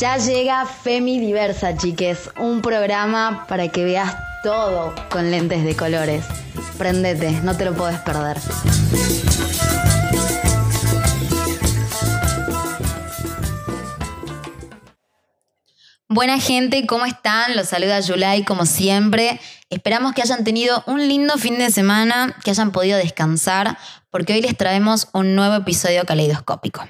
Ya llega Femi Diversa, chiques, un programa para que veas todo con lentes de colores. Prendete, no te lo puedes perder. Buena gente, ¿cómo están? Los saluda Yulai como siempre. Esperamos que hayan tenido un lindo fin de semana, que hayan podido descansar, porque hoy les traemos un nuevo episodio caleidoscópico.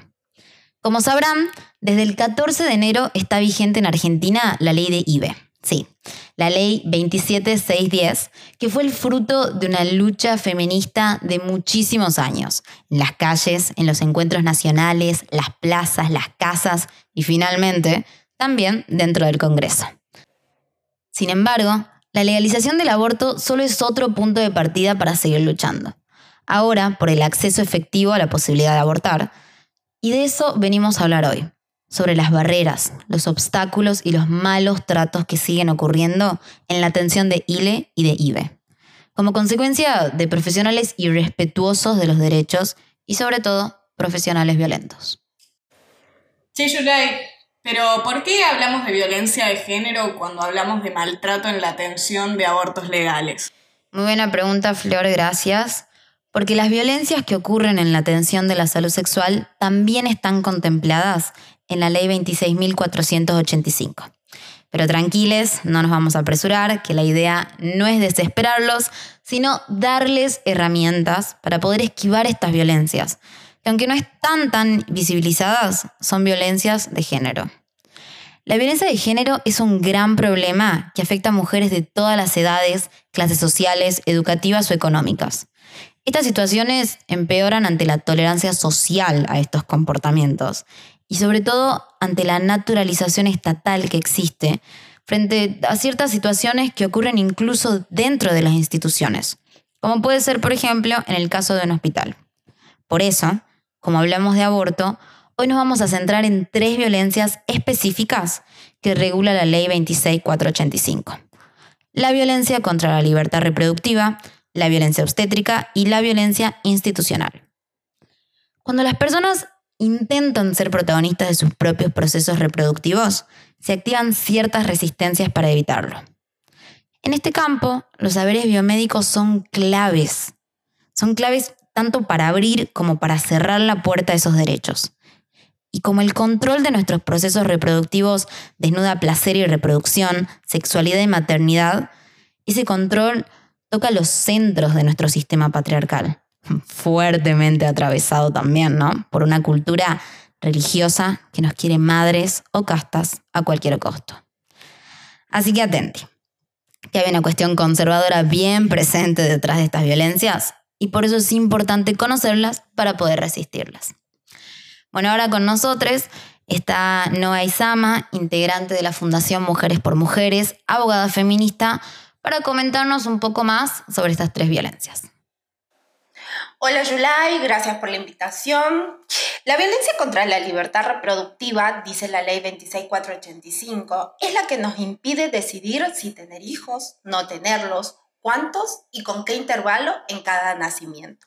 Como sabrán, desde el 14 de enero está vigente en Argentina la ley de IBE. Sí, la ley 27610, que fue el fruto de una lucha feminista de muchísimos años, en las calles, en los encuentros nacionales, las plazas, las casas y finalmente también dentro del Congreso. Sin embargo, la legalización del aborto solo es otro punto de partida para seguir luchando. Ahora, por el acceso efectivo a la posibilidad de abortar, y de eso venimos a hablar hoy, sobre las barreras, los obstáculos y los malos tratos que siguen ocurriendo en la atención de ILE y de IBE, como consecuencia de profesionales irrespetuosos de los derechos y sobre todo profesionales violentos. Sí, Juliet. Pero ¿por qué hablamos de violencia de género cuando hablamos de maltrato en la atención de abortos legales? Muy buena pregunta, Flor, gracias. Porque las violencias que ocurren en la atención de la salud sexual también están contempladas en la ley 26.485. Pero tranquiles, no nos vamos a apresurar, que la idea no es desesperarlos, sino darles herramientas para poder esquivar estas violencias, que aunque no están tan visibilizadas, son violencias de género. La violencia de género es un gran problema que afecta a mujeres de todas las edades, clases sociales, educativas o económicas. Estas situaciones empeoran ante la tolerancia social a estos comportamientos y sobre todo ante la naturalización estatal que existe frente a ciertas situaciones que ocurren incluso dentro de las instituciones, como puede ser, por ejemplo, en el caso de un hospital. Por eso, como hablamos de aborto, hoy nos vamos a centrar en tres violencias específicas que regula la Ley 26485. La violencia contra la libertad reproductiva, la violencia obstétrica y la violencia institucional. Cuando las personas intentan ser protagonistas de sus propios procesos reproductivos, se activan ciertas resistencias para evitarlo. En este campo, los saberes biomédicos son claves. Son claves tanto para abrir como para cerrar la puerta a esos derechos. Y como el control de nuestros procesos reproductivos desnuda placer y reproducción, sexualidad y maternidad, ese control toca los centros de nuestro sistema patriarcal, fuertemente atravesado también, ¿no? Por una cultura religiosa que nos quiere madres o castas a cualquier costo. Así que atente, que hay una cuestión conservadora bien presente detrás de estas violencias y por eso es importante conocerlas para poder resistirlas. Bueno, ahora con nosotros está Noa Isama, integrante de la Fundación Mujeres por Mujeres, abogada feminista, para comentarnos un poco más sobre estas tres violencias. Hola Yulai, gracias por la invitación. La violencia contra la libertad reproductiva, dice la ley 26485, es la que nos impide decidir si tener hijos, no tenerlos, cuántos y con qué intervalo en cada nacimiento.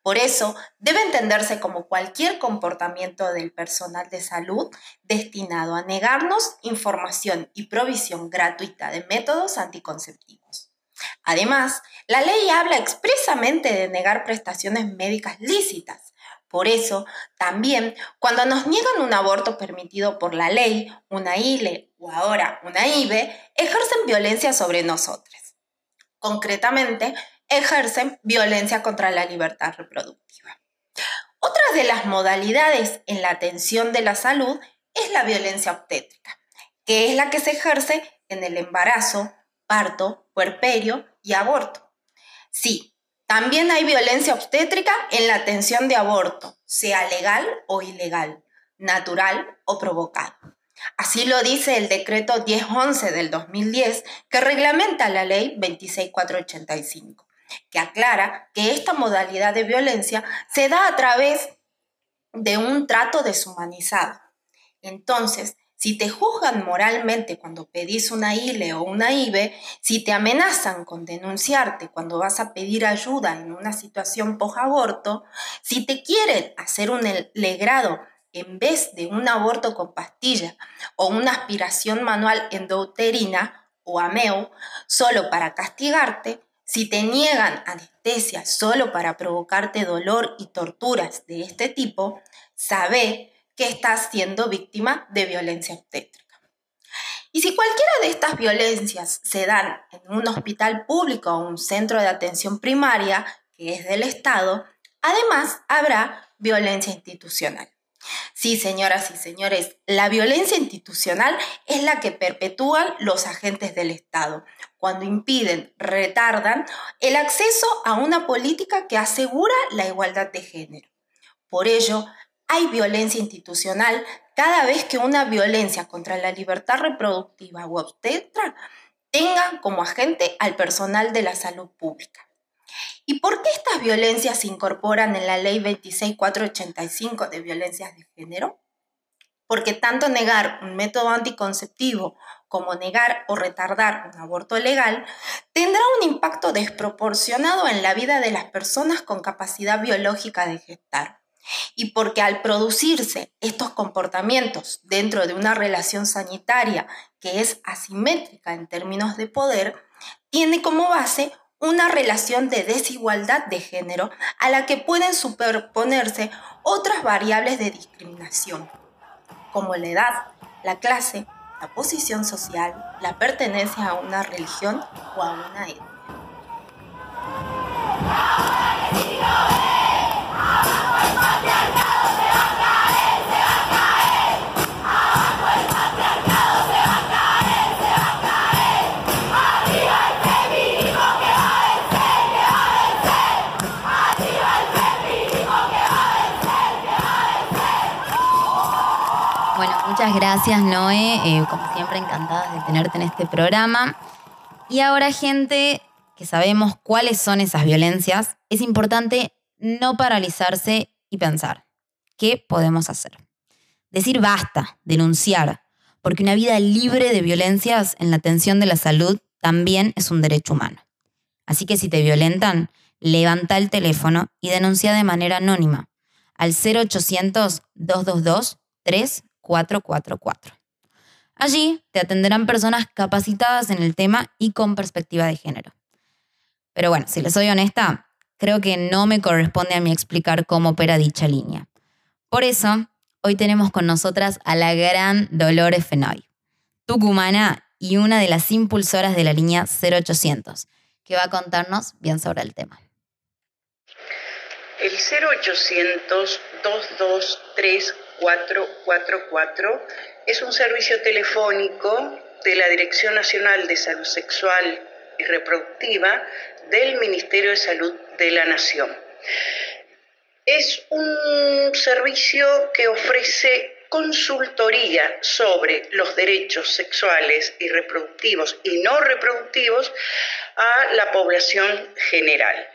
Por eso, debe entenderse como cualquier comportamiento del personal de salud destinado a negarnos información y provisión gratuita de métodos anticonceptivos. Además, la ley habla expresamente de negar prestaciones médicas lícitas. Por eso, también, cuando nos niegan un aborto permitido por la ley, una ILE o ahora una IBE, ejercen violencia sobre nosotros concretamente, ejercen violencia contra la libertad reproductiva. Otra de las modalidades en la atención de la salud es la violencia obstétrica, que es la que se ejerce en el embarazo, parto, puerperio y aborto. Sí, también hay violencia obstétrica en la atención de aborto, sea legal o ilegal, natural o provocado. Así lo dice el decreto 1011 del 2010 que reglamenta la ley 26485, que aclara que esta modalidad de violencia se da a través de un trato deshumanizado. Entonces, si te juzgan moralmente cuando pedís una ILE o una IBE, si te amenazan con denunciarte cuando vas a pedir ayuda en una situación post-aborto, si te quieren hacer un legrado en vez de un aborto con pastilla o una aspiración manual endouterina o AMEO solo para castigarte, si te niegan anestesia solo para provocarte dolor y torturas de este tipo, sabe que estás siendo víctima de violencia obstétrica. Y si cualquiera de estas violencias se dan en un hospital público o un centro de atención primaria, que es del Estado, además habrá violencia institucional. Sí, señoras y señores, la violencia institucional es la que perpetúan los agentes del Estado cuando impiden, retardan el acceso a una política que asegura la igualdad de género. Por ello, hay violencia institucional cada vez que una violencia contra la libertad reproductiva o obstetra tenga como agente al personal de la salud pública. ¿Y por qué estas violencias se incorporan en la ley 26485 de violencias de género? Porque tanto negar un método anticonceptivo como negar o retardar un aborto legal tendrá un impacto desproporcionado en la vida de las personas con capacidad biológica de gestar. Y porque al producirse estos comportamientos dentro de una relación sanitaria que es asimétrica en términos de poder, tiene como base una relación de desigualdad de género a la que pueden superponerse otras variables de discriminación, como la edad, la clase, la posición social, la pertenencia a una religión o a una etnia. Muchas gracias, Noé. Eh, como siempre, encantadas de tenerte en este programa. Y ahora, gente, que sabemos cuáles son esas violencias, es importante no paralizarse y pensar, ¿qué podemos hacer? Decir basta, denunciar, porque una vida libre de violencias en la atención de la salud también es un derecho humano. Así que si te violentan, levanta el teléfono y denuncia de manera anónima al 0800 222 3 444. Allí te atenderán personas capacitadas en el tema y con perspectiva de género. Pero bueno, si les soy honesta, creo que no me corresponde a mí explicar cómo opera dicha línea. Por eso, hoy tenemos con nosotras a la gran Dolores Fenoy, tucumana y una de las impulsoras de la línea 0800, que va a contarnos bien sobre el tema. El 0800 223 444 es un servicio telefónico de la Dirección Nacional de Salud Sexual y Reproductiva del Ministerio de Salud de la Nación. Es un servicio que ofrece consultoría sobre los derechos sexuales y reproductivos y no reproductivos a la población general.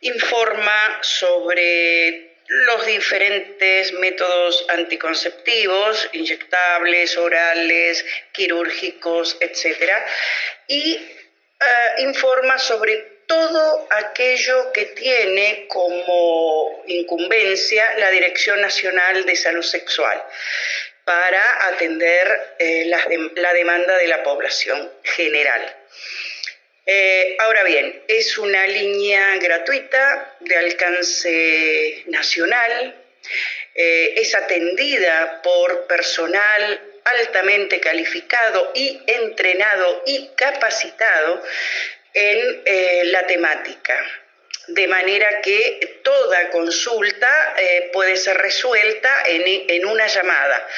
Informa sobre los diferentes métodos anticonceptivos, inyectables, orales, quirúrgicos, etc. Y eh, informa sobre todo aquello que tiene como incumbencia la Dirección Nacional de Salud Sexual para atender eh, la demanda de la población general. Eh, ahora bien, es una línea gratuita de alcance nacional, eh, es atendida por personal altamente calificado y entrenado y capacitado en eh, la temática de manera que toda consulta puede ser resuelta en, una llamada.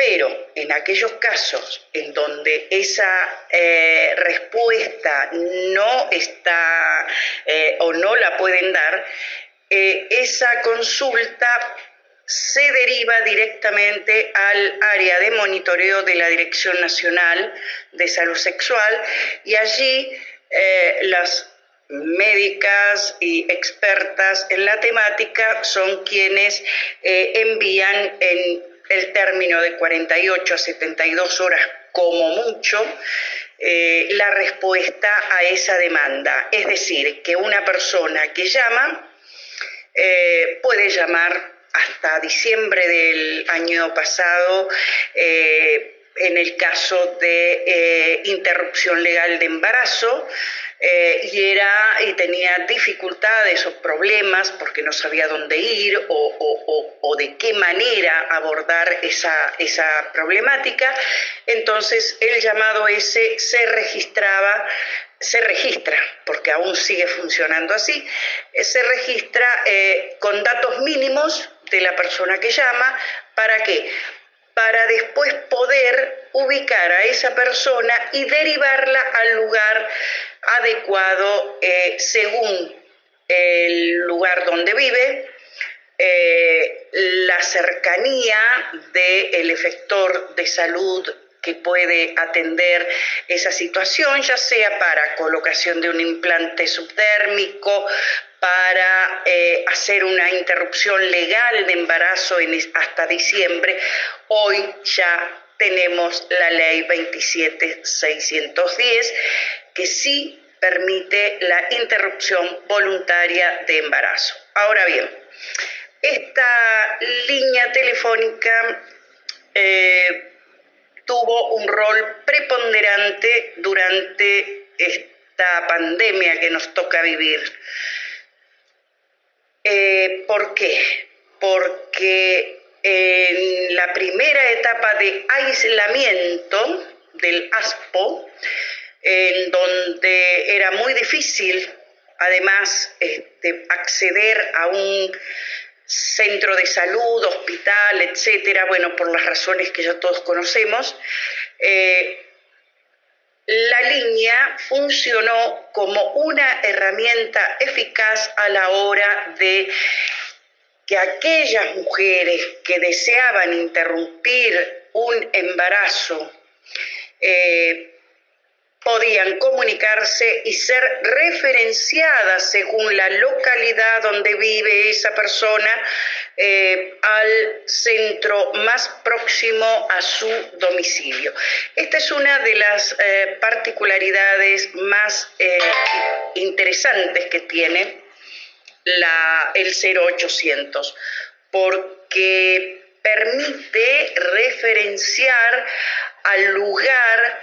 Pero en aquellos casos en donde esa eh, respuesta no está eh, o no la pueden dar, eh, esa consulta se deriva directamente al área de monitoreo de la Dirección Nacional de Salud Sexual y allí las médicas y expertas en la temática son quienes envían en el término de 48 a 72 horas como mucho, eh, la respuesta a esa demanda. Es decir, que una persona que llama eh, puede llamar hasta diciembre del año pasado eh, en el caso de interrupción legal de embarazo. Eh, y, era, y tenía dificultades o problemas porque no sabía dónde ir o, o, o, de qué manera abordar esa, esa problemática. Entonces el llamado ese se registraba se registra, porque aún sigue funcionando así, eh, se registra eh, con datos mínimos de la persona que llama, ¿para qué? Para después poder ubicar a esa persona y derivarla al lugar adecuado eh, según el lugar donde vive, la cercanía del efector de salud puede atender esa situación, ya sea para colocación de un implante subdérmico, para eh, hacer una interrupción legal de embarazo hasta diciembre. Hoy ya tenemos la ley 27610 que sí permite la interrupción voluntaria de embarazo. Ahora bien, esta línea telefónica eh, tuvo un rol preponderante durante esta pandemia que nos toca vivir. Eh, ¿Por qué? Porque en la primera etapa de aislamiento del ASPO, en donde era muy difícil además este, acceder a un centro de salud, hospital, etcétera, bueno, por las razones que ya todos conocemos, eh, la línea funcionó como una herramienta eficaz a la hora de que aquellas mujeres que deseaban interrumpir un embarazo eh, podían comunicarse y ser referenciadas según la localidad donde vive esa persona eh, al centro más próximo a su domicilio. Esta es una de las eh, particularidades más eh, interesantes que tiene la, el 0800, porque permite referenciar al lugar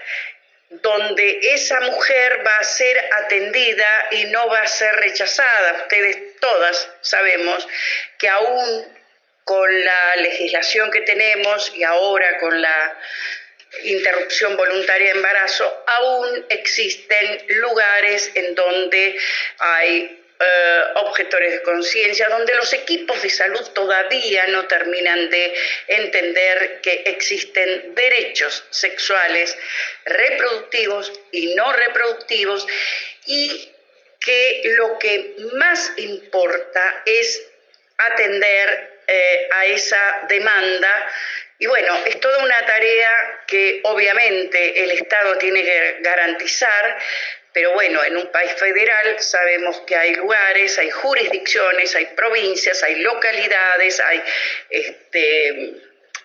donde esa mujer va a ser atendida y no va a ser rechazada. Ustedes todas sabemos que aún con la legislación que tenemos y ahora con la interrupción voluntaria de embarazo, aún existen lugares en donde hay eh, objetores de conciencia, donde los equipos de salud todavía no terminan de entender que existen derechos sexuales reproductivos y no reproductivos y que lo que más importa es atender eh, a esa demanda. Y bueno, es toda una tarea que obviamente el Estado tiene que garantizar, pero bueno, en un país federal sabemos que hay lugares, hay jurisdicciones, hay provincias, hay localidades, hay este,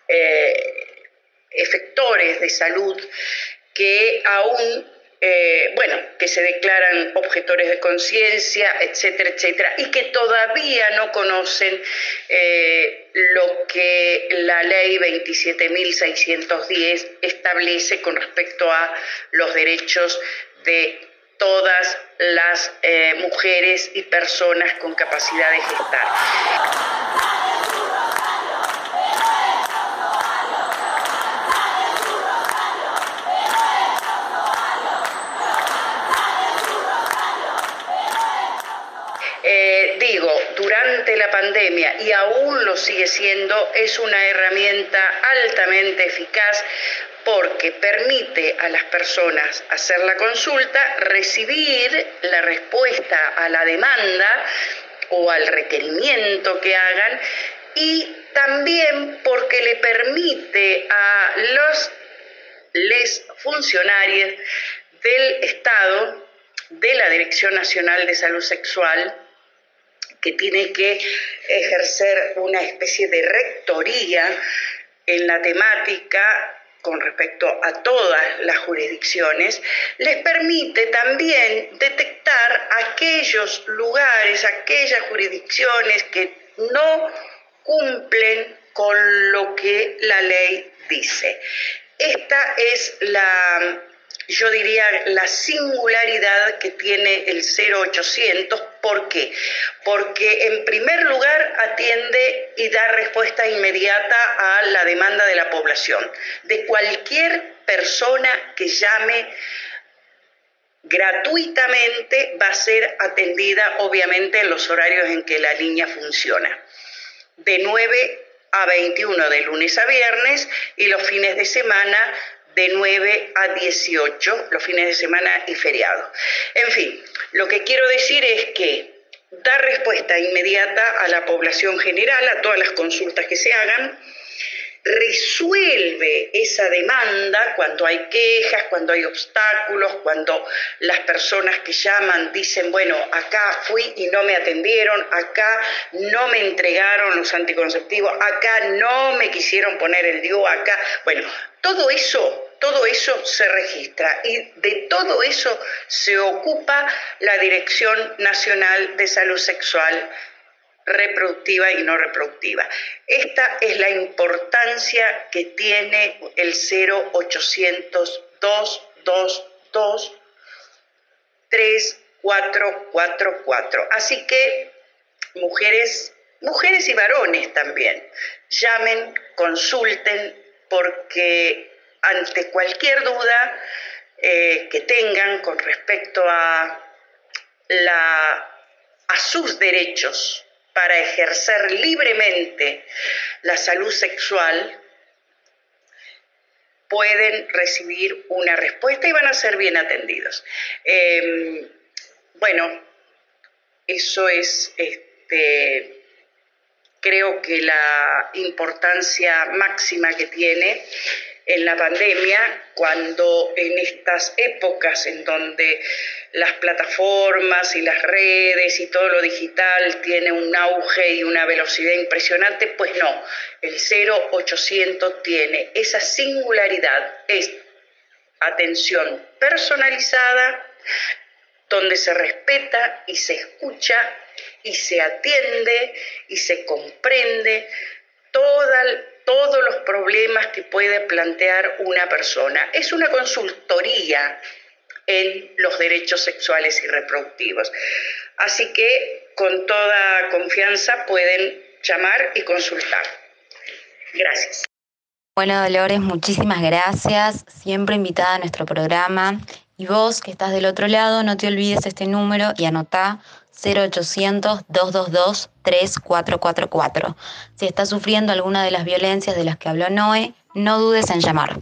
eh, efectores de salud que aún eh, bueno, que se declaran objetores de conciencia, etcétera, etcétera, y que todavía no conocen eh, lo que la ley 27.610 establece con respecto a los derechos de todas las eh, mujeres y personas con capacidad de gestar. Eh, digo, durante la pandemia y aún lo sigue siendo, es una herramienta altamente eficaz porque permite a las personas hacer la consulta, recibir la respuesta a la demanda o al requerimiento que hagan y también porque le permite a los les funcionarios del Estado, de la Dirección Nacional de Salud Sexual, que tiene que ejercer una especie de rectoría en la temática con respecto a todas las jurisdicciones, les permite también detectar aquellos lugares, aquellas jurisdicciones que no cumplen con lo que la ley dice. Esta es la yo diría, la singularidad que tiene el 0800. ¿Por qué? Porque en primer lugar atiende y da respuesta inmediata a la demanda de la población, de cualquier persona que llame gratuitamente va a ser atendida obviamente en los horarios en que la línea funciona, de 9 a 21 de lunes a viernes y los fines de semana de 9 a 18, los fines de semana y feriados. En fin, lo que quiero decir es que da respuesta inmediata a la población general, a todas las consultas que se hagan, resuelve esa demanda cuando hay quejas, cuando hay obstáculos, cuando las personas que llaman dicen, bueno, acá fui y no me atendieron, acá no me entregaron los anticonceptivos, acá no me quisieron poner el DIU, acá, bueno, todo eso todo eso se registra y de todo eso se ocupa la Dirección Nacional de Salud Sexual reproductiva y no reproductiva. Esta es la importancia que tiene el 0800 222 3444. Así que mujeres, mujeres y varones también, llamen, consulten porque ante cualquier duda eh, que tengan con respecto a, a sus derechos para ejercer libremente la salud sexual, pueden recibir una respuesta y van a ser bien atendidos. Em, bueno, eso es, este, creo que la importancia máxima que tiene en la pandemia, cuando en estas épocas en donde las plataformas y las redes y todo lo digital tiene un auge y una velocidad impresionante, pues no, el 0800 tiene esa singularidad, es atención personalizada, donde se respeta y se escucha y se atiende y se comprende todos los problemas que puede plantear una persona. Es una consultoría en los derechos sexuales y reproductivos. Así que con toda confianza pueden llamar y consultar. Gracias. Bueno, Dolores, muchísimas gracias. Siempre invitada a nuestro programa. Y vos, que estás del otro lado, no te olvides este número y anotá 0800-222-3444. Si estás sufriendo alguna de las violencias de las que habló Noé, no dudes en llamar.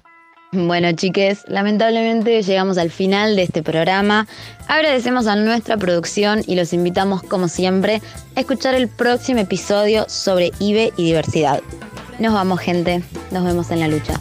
Bueno, chiques, lamentablemente llegamos al final de este programa. Agradecemos a nuestra producción y los invitamos, como siempre, a escuchar el próximo episodio sobre IBE y diversidad. Nos vamos, gente. Nos vemos en la lucha.